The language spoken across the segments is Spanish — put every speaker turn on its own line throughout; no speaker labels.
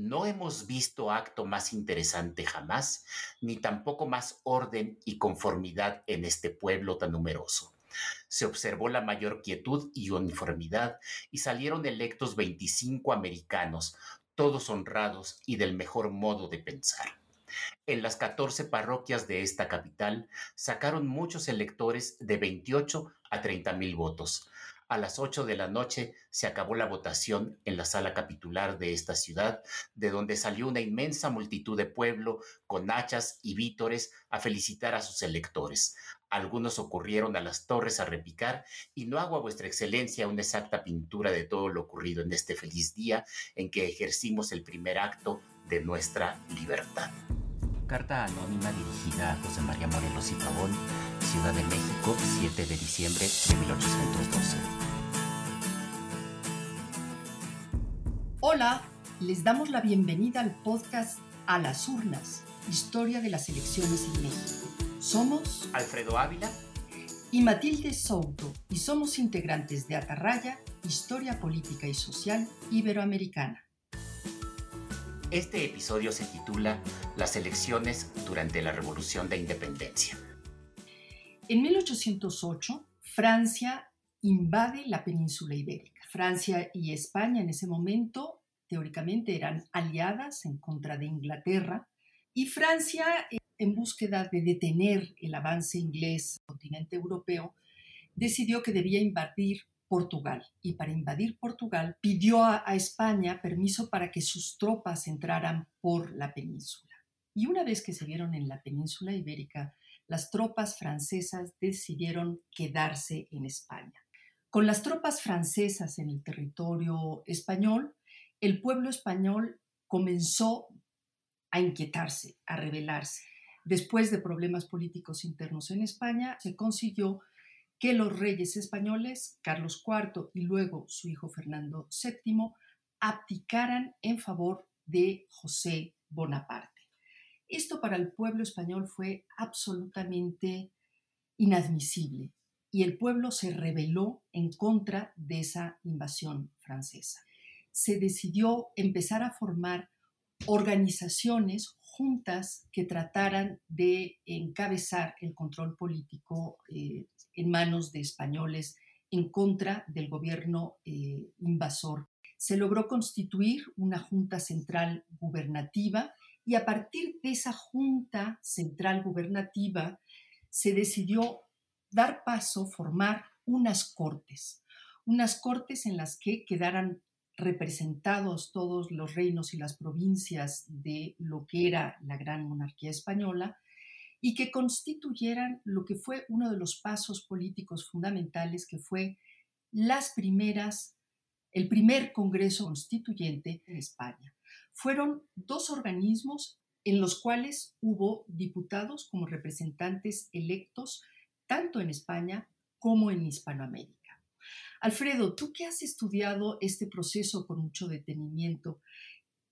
No hemos visto acto más interesante jamás, ni tampoco más orden y conformidad en este pueblo tan numeroso. Se observó la mayor quietud y uniformidad y salieron electos 25 americanos, todos honrados y del mejor modo de pensar. En las 14 parroquias de esta capital sacaron muchos electores de 28 a 30 mil votos. A las 8 de la noche se acabó la votación en la sala capitular de esta ciudad, de donde salió una inmensa multitud de pueblo con hachas y vítores a felicitar a sus electores. Algunos ocurrieron a las torres a repicar y no hago a vuestra excelencia una exacta pintura de todo lo ocurrido en este feliz día en que ejercimos el primer acto de nuestra libertad. Carta anónima dirigida a José María Morelos y Pavón, Ciudad de México, 7 de diciembre de 1812.
Hola, les damos la bienvenida al podcast A las urnas, historia de las elecciones en México. Somos
Alfredo Ávila
y Matilde Souto y somos integrantes de Atarraya, Historia Política y Social Iberoamericana.
Este episodio se titula Las elecciones durante la Revolución de Independencia.
En 1808, Francia invade la península ibérica. Francia y España en ese momento teóricamente eran aliadas en contra de Inglaterra y Francia, en búsqueda de detener el avance inglés el continente europeo, decidió que debía invadir Portugal y para invadir Portugal pidió a, España permiso para que sus tropas entraran por la península. Y una vez que se vieron en la península ibérica, las tropas francesas decidieron quedarse en España. Con las tropas francesas en el territorio español, el pueblo español comenzó a inquietarse, a rebelarse. Después de problemas políticos internos en España, se consiguió que los reyes españoles, Carlos IV y luego su hijo Fernando VII, abdicaran en favor de José Bonaparte. Esto para el pueblo español fue absolutamente inadmisible y el pueblo se rebeló en contra de esa invasión francesa. Se decidió empezar a formar organizaciones juntas que trataran de encabezar el control político eh, en manos de españoles en contra del gobierno eh, invasor. Se logró constituir una junta central gubernativa y a partir de esa junta central gubernativa se decidió dar paso, formar unas cortes, unas cortes en las que quedaran representados todos los reinos y las provincias de lo que era la gran monarquía española y que constituyeran lo que fue uno de los pasos políticos fundamentales que fue las primeras el primer Congreso Constituyente en España. Fueron dos organismos en los cuales hubo diputados como representantes electos tanto en España como en Hispanoamérica. Alfredo, tú que has estudiado este proceso con mucho detenimiento,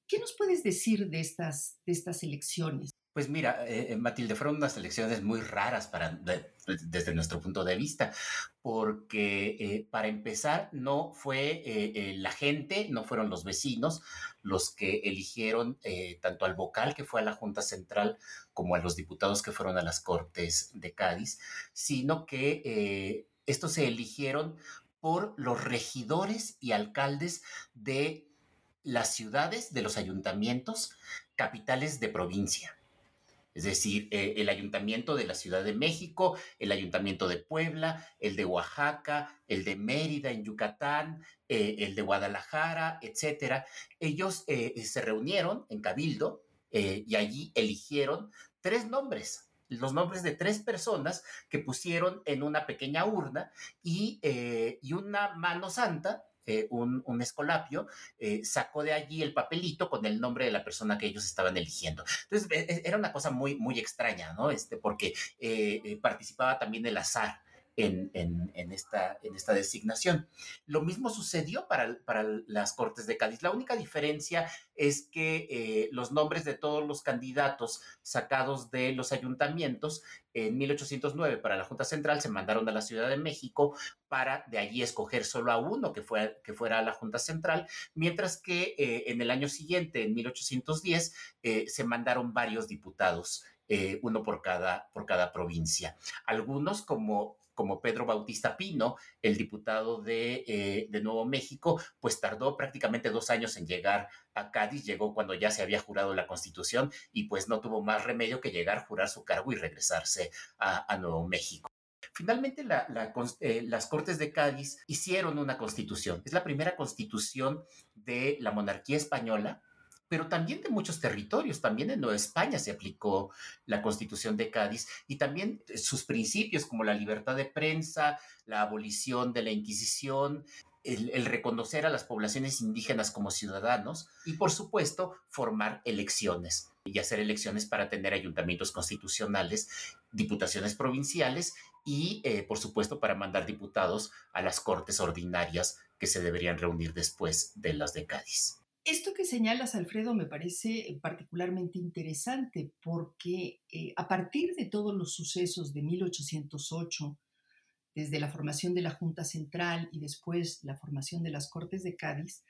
¿qué nos puedes decir de estas, de estas elecciones?
Pues mira, eh, eh, Matilde, fueron unas elecciones muy raras para, desde nuestro punto de vista, porque eh, para empezar no fue la gente, no fueron los vecinos los que eligieron tanto al vocal que fue a la Junta Central como a los diputados que fueron a las Cortes de Cádiz, sino que estos se eligieron por los regidores y alcaldes de las ciudades, de los ayuntamientos, capitales de provincia. Es decir, eh, el ayuntamiento de la Ciudad de México, el ayuntamiento de Puebla, el de Oaxaca, el de Mérida en Yucatán, eh, el de Guadalajara, etcétera. Ellos eh, se reunieron en Cabildo y allí eligieron tres nombres los nombres de tres personas que pusieron en una pequeña urna y, y una mano santa eh, un, escolapio, eh, sacó de allí el papelito con el nombre de la persona que ellos estaban eligiendo. Entonces, e, e, era una cosa muy, muy extraña, ¿no? Este, porque eh, participaba también el azar. En, esta, en esta designación. Lo mismo sucedió para, las Cortes de Cádiz. La única diferencia es que eh, los nombres de todos los candidatos sacados de los ayuntamientos en 1809 para la Junta Central se mandaron a la Ciudad de México para de allí escoger solo a uno que, fue, que fuera a la Junta Central, mientras que eh, en el año siguiente, en 1810, eh, se mandaron varios diputados eh, uno por por cada provincia. Algunos, como, como Pedro Bautista Pino, el diputado de, eh, de, Nuevo México, pues tardó prácticamente dos años en llegar a Cádiz, llegó cuando ya se había jurado la Constitución y pues no tuvo más remedio que llegar, jurar su cargo y regresarse a, Nuevo México. Finalmente, eh, las Cortes de Cádiz hicieron una constitución. Es la primera constitución de la monarquía española pero también de muchos territorios. También en Nueva España se aplicó la Constitución de Cádiz y también eh, sus principios como la libertad de prensa, la abolición de la Inquisición, el, reconocer a las poblaciones indígenas como ciudadanos y, por supuesto, formar elecciones y hacer elecciones para tener ayuntamientos constitucionales, diputaciones provinciales y, eh, por supuesto, para mandar diputados a las cortes ordinarias que se deberían reunir después de las de Cádiz.
Esto que señalas, Alfredo, me parece particularmente interesante porque eh, a partir de todos los sucesos de 1808, desde la formación de la Junta Central y después la formación de las Cortes de Cádiz,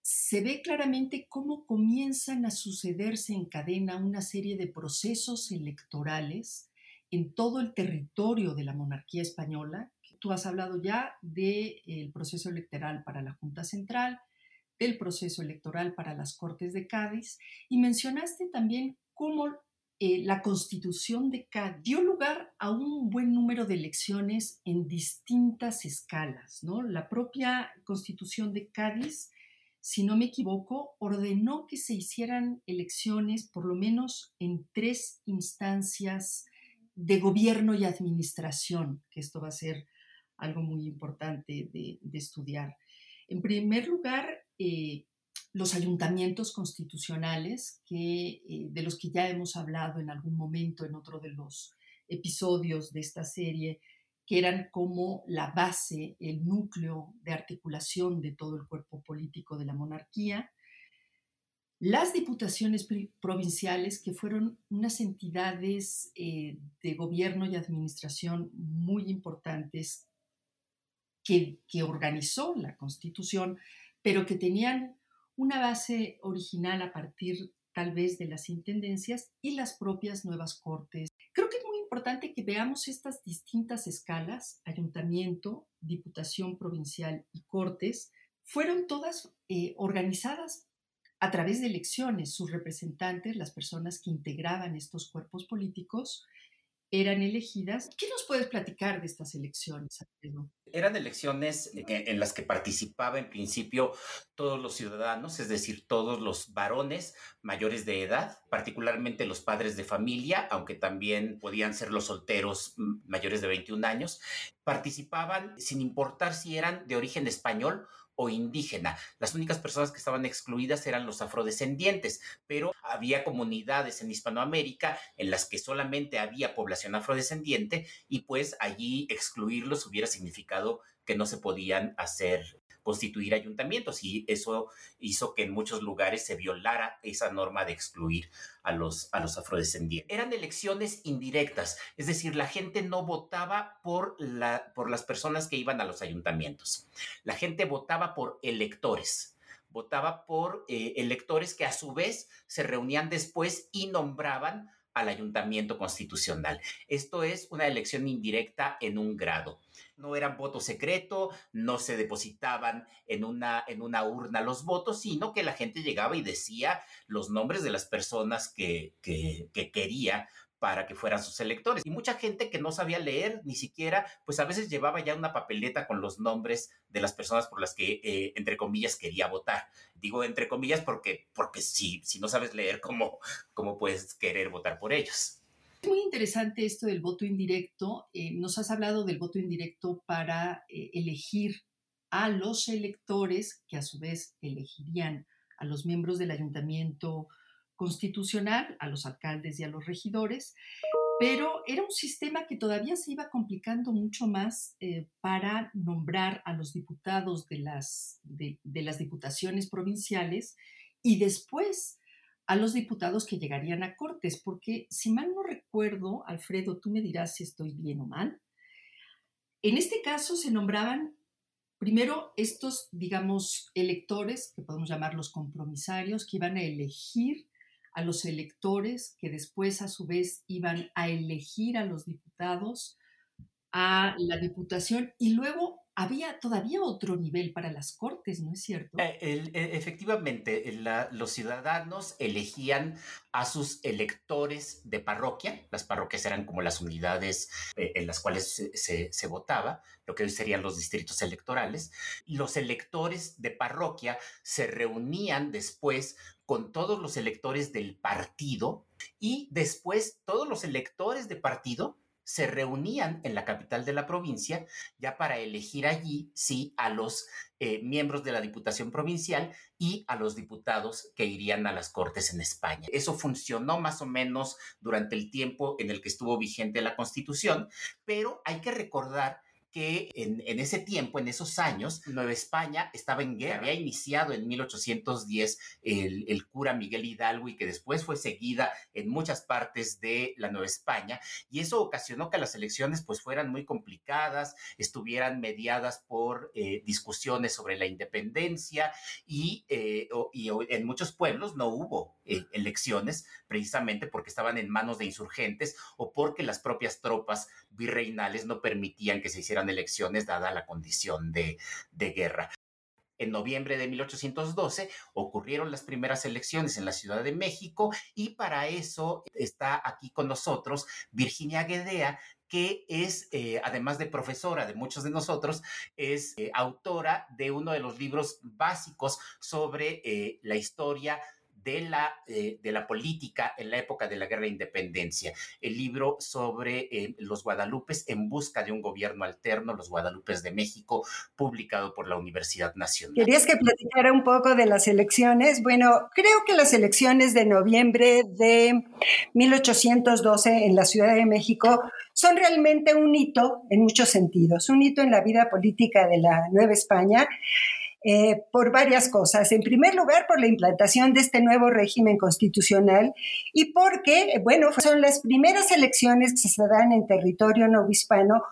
se ve claramente cómo comienzan a sucederse en cadena una serie de procesos electorales en todo el territorio de la monarquía española. Tú has hablado ya del proceso electoral para la Junta Central, del proceso electoral para las Cortes de Cádiz y mencionaste también cómo eh, la constitución de Cádiz dio lugar a un buen número de elecciones en distintas escalas. ¿no? La propia constitución de Cádiz, si no me equivoco, ordenó que se hicieran elecciones por lo menos en tres instancias de gobierno y administración, que esto va a ser algo muy importante de, de estudiar. En primer lugar, eh, los ayuntamientos constitucionales, que, eh, de los que ya hemos hablado en algún momento en otro de los episodios de esta serie, que eran como la base, el núcleo de articulación de todo el cuerpo político de la monarquía. Las diputaciones provinciales, que fueron unas entidades eh, de gobierno y administración muy importantes que, que organizó la Constitución, pero que tenían una base original a partir tal vez de las intendencias y las propias nuevas cortes. Creo que es muy importante que veamos estas distintas escalas, ayuntamiento, diputación provincial y cortes, fueron todas eh, organizadas a través de elecciones. Sus representantes, las personas que integraban estos cuerpos políticos, eran elegidas. ¿Qué nos puedes platicar de estas elecciones,
Eran elecciones en las que participaba en principio todos los ciudadanos, es decir, todos los varones mayores de edad, particularmente los padres de familia, aunque también podían ser los solteros mm, mayores de 21 años, participaban sin importar si eran de origen español o indígena. Las únicas personas que estaban excluidas eran los afrodescendientes, pero había comunidades en Hispanoamérica en las que solamente había población afrodescendiente y pues allí excluirlos hubiera significado que no se podían hacer constituir ayuntamientos y eso hizo que en muchos lugares se violara esa norma de excluir a los, a los afrodescendientes. Eran elecciones indirectas, es decir, la gente no votaba por, la, por las personas que iban a los ayuntamientos, la gente votaba por electores votaba por eh, electores que a su vez se reunían después y nombraban al ayuntamiento constitucional. Esto es una elección indirecta en un grado no eran voto secreto, no se depositaban en una, en una urna los votos, sino que la gente llegaba y decía los nombres de las personas que, que, quería para que fueran sus electores. Y mucha gente que no sabía leer ni siquiera, pues a veces llevaba ya una papeleta con los nombres de las personas por las que, eh, entre comillas, quería votar. Digo entre comillas porque, porque si, si no sabes leer, ¿cómo, ¿cómo puedes querer votar por ellos?
Es muy interesante esto del voto indirecto. Eh, nos has hablado del voto indirecto para eh, elegir a los electores que a su vez elegirían a los miembros del ayuntamiento constitucional, a los alcaldes y a los regidores. pero era un sistema que todavía se iba complicando mucho más eh, para nombrar a los diputados de las, de, las diputaciones provinciales y después a los diputados que llegarían a Cortes, porque si mal no recuerdo, Alfredo, tú me dirás si estoy bien o mal, en este caso se nombraban primero estos, digamos, electores, que podemos llamarlos compromisarios, que iban a elegir a los electores que después a su vez iban a elegir a los diputados, a la diputación y luego había todavía otro nivel para las cortes, ¿no es cierto?
Eh, e, efectivamente, los ciudadanos elegían a sus electores de parroquia. Las parroquias eran como las unidades eh, en las cuales se, se, votaba, lo que hoy serían los distritos electorales. Los electores de parroquia se reunían después con todos los electores del partido y después todos los electores de partido se reunían en la capital de la provincia ya para elegir allí, sí, a los eh, miembros de la Diputación Provincial y a los diputados que irían a las Cortes en España. Eso funcionó más o menos durante el tiempo en el que estuvo vigente la Constitución, pero hay que recordar que en, ese tiempo, en esos años, Nueva España estaba en guerra. Había iniciado en 1810 el, el, cura Miguel Hidalgo y que después fue seguida en muchas partes de la Nueva España. Y eso ocasionó que las elecciones pues fueran muy complicadas, estuvieran mediadas por eh, discusiones sobre la independencia y, eh, y, en muchos pueblos no hubo eh, elecciones precisamente porque estaban en manos de insurgentes o porque las propias tropas virreinales no permitían que se hicieran elecciones dada la condición de, guerra. En noviembre de 1812 ocurrieron las primeras elecciones en la Ciudad de México y para eso está aquí con nosotros Virginia Guedea, que es, eh, además de profesora de muchos de nosotros, es eh, autora de uno de los libros básicos sobre eh, la historia de la, eh, de la política en la época de la guerra de independencia. El libro sobre eh, los guadalupes en busca de un gobierno alterno, los guadalupes de México, publicado por la Universidad Nacional.
¿Querías que platicara un poco de las elecciones? Bueno, creo que las elecciones de noviembre de 1812 en la Ciudad de México son realmente un hito en muchos sentidos, un hito en la vida política de la Nueva España eh, por varias cosas. En primer lugar, por la implantación de este nuevo régimen constitucional y porque, bueno, son las primeras elecciones que se dan en territorio novohispano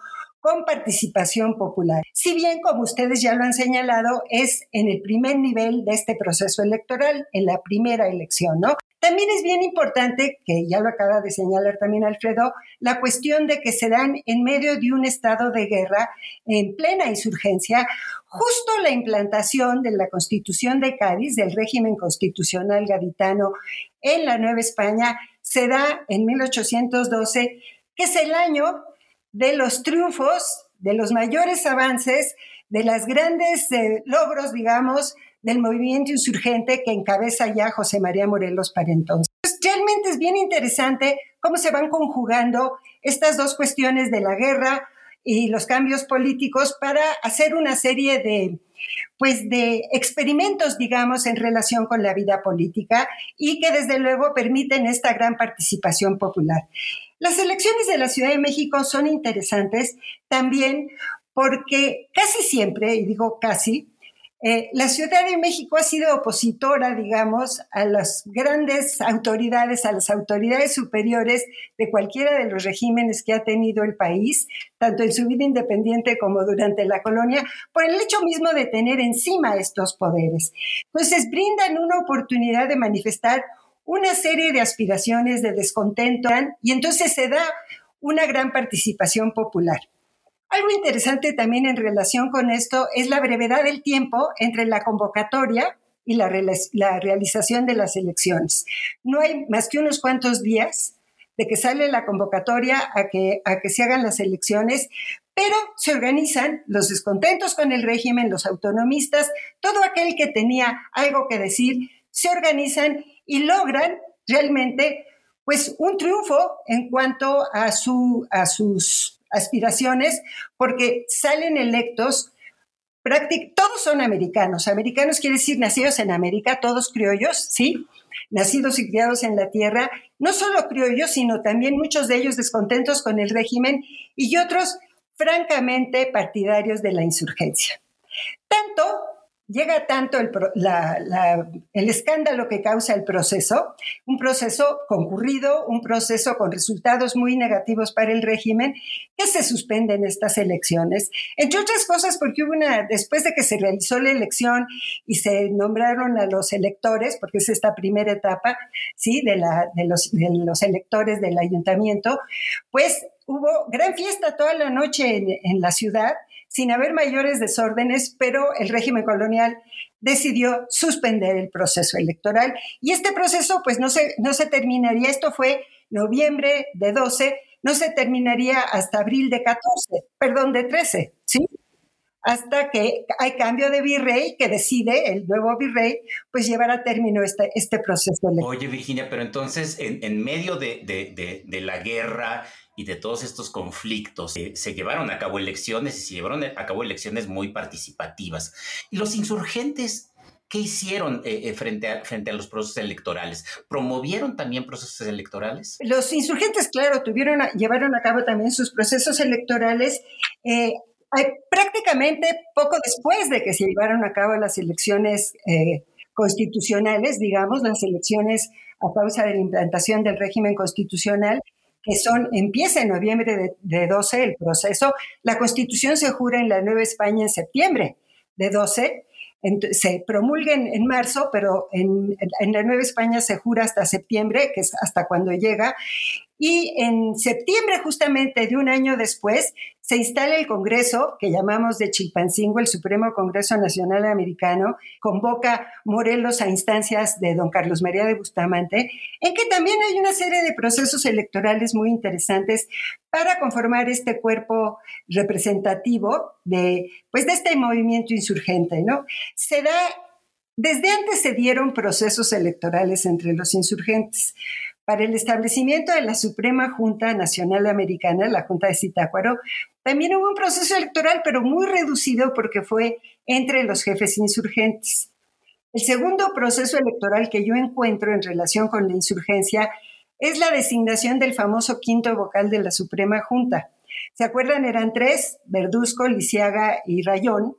con participación popular. Si bien, como ustedes ya lo han señalado, es en el primer nivel de este proceso electoral, en la primera elección, ¿no? También es bien importante, que ya lo acaba de señalar también Alfredo, la cuestión de que se dan en medio de un estado de guerra, en plena insurgencia, justo la implantación de la Constitución de Cádiz, del régimen constitucional gaditano en la Nueva España, se da en 1812, que es el año de los triunfos, de los mayores avances, de los grandes eh, logros, digamos, del movimiento insurgente que encabeza ya José María Morelos para entonces. Realmente es bien interesante cómo se van conjugando estas dos cuestiones de la guerra y los cambios políticos para hacer una serie de, pues de experimentos, digamos, en relación con la vida política y que desde luego permiten esta gran participación popular. Las elecciones de la Ciudad de México son interesantes también porque casi siempre, y digo casi, eh, la Ciudad de México ha sido opositora, digamos, a las grandes autoridades, a las autoridades superiores de cualquiera de los regímenes que ha tenido el país, tanto en su vida independiente como durante la colonia, por el hecho mismo de tener encima estos poderes. Entonces, brindan una oportunidad de manifestar una serie de aspiraciones, de descontento, y entonces se da una gran participación popular. Algo interesante también en relación con esto es la brevedad del tiempo entre la convocatoria y la, realización de las elecciones. No hay más que unos cuantos días de que sale la convocatoria a que, a que se hagan las elecciones, pero se organizan los descontentos con el régimen, los autonomistas, todo aquel que tenía algo que decir, se organizan y logran realmente pues un triunfo en cuanto a, su, a sus aspiraciones porque salen electos todos son americanos. Americanos quiere decir nacidos en América, todos criollos, ¿sí? Nacidos y criados en la tierra, no solo criollos, sino también muchos de ellos descontentos con el régimen y otros francamente partidarios de la insurgencia. Tanto llega tanto el, el, escándalo que causa el proceso, un proceso concurrido, un proceso con resultados muy negativos para el régimen, que se suspenden estas elecciones. Entre otras cosas, porque hubo una, después de que se realizó la elección y se nombraron a los electores, porque es esta primera etapa, ¿sí? De, la, de, los, de los electores del ayuntamiento, pues hubo gran fiesta toda la noche en, en la ciudad sin haber mayores desórdenes, pero el régimen colonial decidió suspender el proceso electoral y este proceso pues no se, no se terminaría, esto fue noviembre de 12, no se terminaría hasta abril de 14, perdón, de 13, ¿sí? Hasta que hay cambio de virrey que decide, el nuevo virrey, pues llevar a término este, este proceso electoral.
Oye, Virginia, pero entonces en, medio de, de, de la guerra y de todos estos conflictos. Eh, se llevaron a cabo elecciones y se llevaron a cabo elecciones muy participativas. Y los insurgentes, ¿qué hicieron eh, eh, frente, a, frente a los procesos electorales? ¿Promovieron también procesos electorales?
Los insurgentes, claro, tuvieron llevaron a cabo también sus procesos electorales. prácticamente poco después de que se llevaron a cabo las elecciones constitucionales, digamos, las elecciones a causa de la implantación del régimen constitucional, que son, empieza en noviembre de, 12 el proceso. La constitución se jura en la Nueva España en septiembre de 12, se promulga en, marzo, pero en, en, la Nueva España se jura hasta septiembre, que es hasta cuando llega, y en septiembre, justamente de un año después, se instala el Congreso, que llamamos de Chilpancingo, el Supremo Congreso Nacional Americano, convoca Morelos a instancias de don Carlos María de Bustamante, en que también hay una serie de procesos electorales muy interesantes para conformar este cuerpo representativo de, pues, de este movimiento insurgente, ¿no? Desde antes se dieron procesos electorales entre los insurgentes. Para el establecimiento de la Suprema Junta Nacional Americana, la Junta de Zitácuaro, también hubo un proceso electoral, pero muy reducido porque fue entre los jefes insurgentes. El segundo proceso electoral que yo encuentro en relación con la insurgencia es la designación del famoso quinto vocal de la Suprema Junta. ¿Se acuerdan? Eran tres, Verduzco, Lisiaga y Rayón.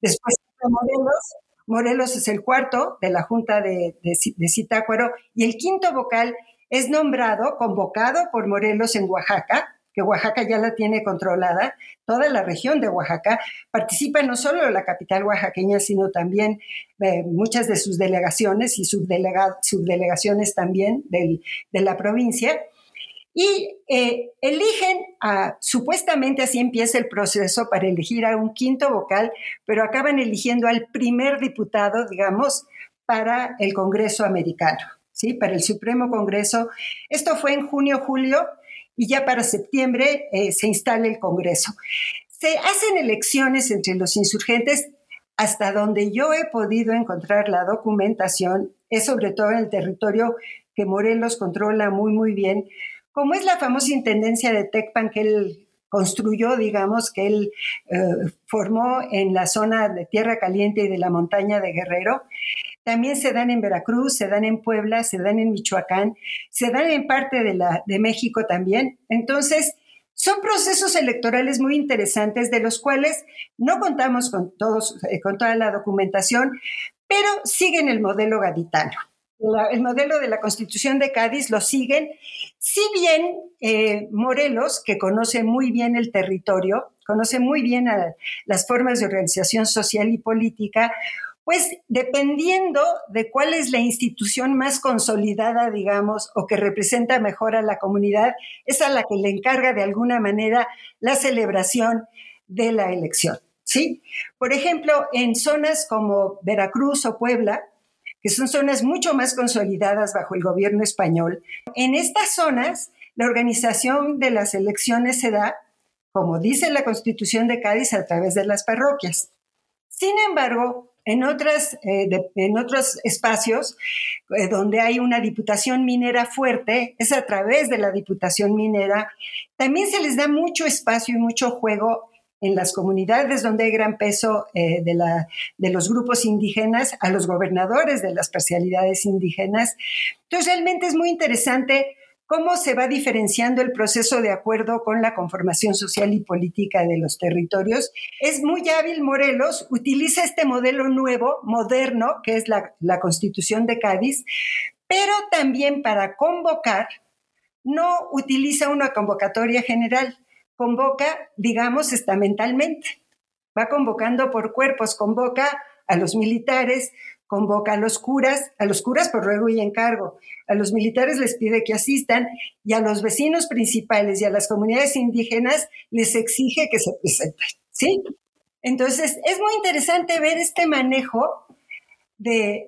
Después Morelos. Morelos es el cuarto de la Junta de, de, de Zitácuaro y el quinto vocal es nombrado, convocado por Morelos en Oaxaca, que Oaxaca ya la tiene controlada, toda la región de Oaxaca, participa no solo la capital oaxaqueña, sino también eh, muchas de sus delegaciones y subdelegaciones también de la provincia. Y eh, eligen, a, supuestamente así empieza el proceso para elegir a un quinto vocal, pero acaban eligiendo al primer diputado, digamos, para el Congreso americano. ¿Sí? Para el Supremo Congreso. Esto fue en junio, julio, y ya para septiembre eh, se instala el Congreso. Se hacen elecciones entre los insurgentes. Hasta donde yo he podido encontrar la documentación, es sobre todo en el territorio que Morelos controla muy, muy bien, como es la famosa intendencia de Tecpan que él construyó, digamos, que él eh, formó en la zona de Tierra Caliente y de la montaña de Guerrero. También se dan en Veracruz, se dan en Puebla, se dan en Michoacán, se dan en parte de, la, México también. Entonces, son procesos electorales muy interesantes de los cuales no contamos con, todos, eh, con toda la documentación, pero siguen el modelo gaditano. el modelo de la Constitución de Cádiz lo siguen, si bien eh, Morelos, que conoce muy bien el territorio, conoce muy bien las formas de organización social y política, pues dependiendo de cuál es la institución más consolidada, digamos, o que representa mejor a la comunidad, es a la que le encarga de alguna manera la celebración de la elección. ¿sí? Por ejemplo, en zonas como Veracruz o Puebla, que son zonas mucho más consolidadas bajo el gobierno español, en estas zonas la organización de las elecciones se da, como dice la Constitución de Cádiz, a través de las parroquias. Sin embargo, en, otras, eh, en otros espacios eh, donde hay una diputación minera fuerte, es a través de la diputación minera, también se les da mucho espacio y mucho juego en las comunidades donde hay gran peso eh, de, la, de los grupos indígenas, a los gobernadores de las parcialidades indígenas. Entonces, realmente es muy interesante cómo se va diferenciando el proceso de acuerdo con la conformación social y política de los territorios. Es muy hábil Morelos, utiliza este modelo nuevo, moderno, que es la, Constitución de Cádiz, pero también para convocar, no utiliza una convocatoria general, convoca, digamos, estamentalmente. Va convocando por cuerpos, convoca a los militares, convoca a los curas, a los curas por ruego y encargo, a los militares les pide que asistan y a los vecinos principales y a las comunidades indígenas les exige que se presenten, ¿sí? Entonces, es muy interesante ver este manejo de,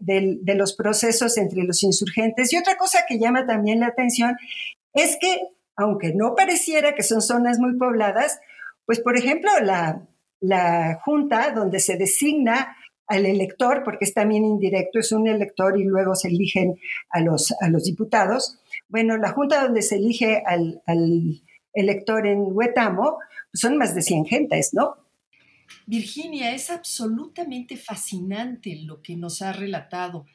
los procesos entre los insurgentes. Y otra cosa que llama también la atención es que aunque no pareciera que son zonas muy pobladas, pues por ejemplo la junta donde se designa al elector, porque es también indirecto, es un elector y luego se eligen a los, a los diputados. Bueno, la junta donde se elige al, elector en Huetamo, pues son más de 100 gentes, ¿no?
Virginia, es absolutamente fascinante lo que nos ha relatado.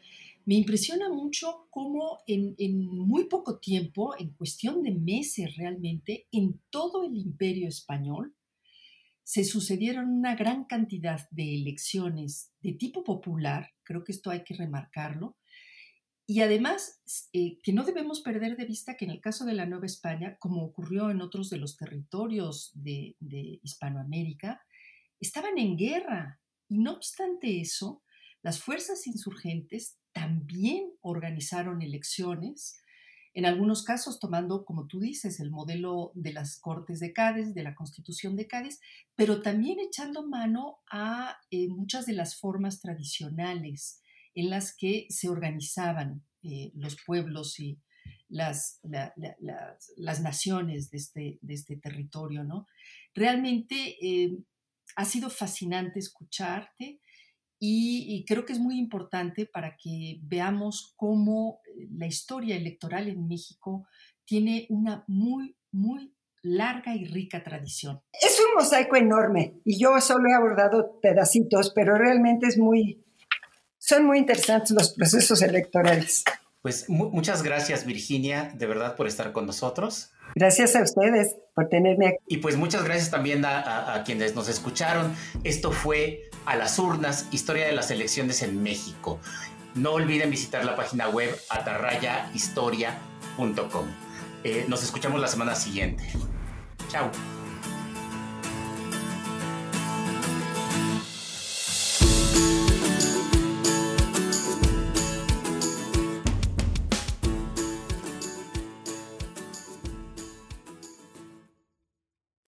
Me impresiona mucho cómo en, muy poco tiempo, en cuestión de meses realmente, en todo el imperio español, se sucedieron una gran cantidad de elecciones de tipo popular, creo que esto hay que remarcarlo, y además eh, que no debemos perder de vista que en el caso de la Nueva España, como ocurrió en otros de los territorios de, de Hispanoamérica, estaban en guerra. Y no obstante eso, las fuerzas insurgentes también organizaron elecciones, en algunos casos tomando, como tú dices, el modelo de las Cortes de Cádiz, de la Constitución de Cádiz, pero también echando mano a eh, muchas de las formas tradicionales en las que se organizaban eh, los pueblos y las, naciones de este, de este, territorio. ¿no? Realmente eh, ha sido fascinante escucharte y, creo que es muy importante para que veamos cómo eh, la historia electoral en México tiene una muy, muy larga y rica tradición.
Es un mosaico enorme y yo solo he abordado pedacitos, pero realmente es muy, son muy interesantes los procesos electorales.
Pues muchas gracias Virginia, de verdad por estar con nosotros.
Gracias a ustedes por tenerme aquí.
Y pues muchas gracias también a, quienes nos escucharon. Esto fue A las urnas, historia de las elecciones en México. No olviden visitar la página web atarrayahistoria.com. Eh, nos escuchamos la semana siguiente. Chao.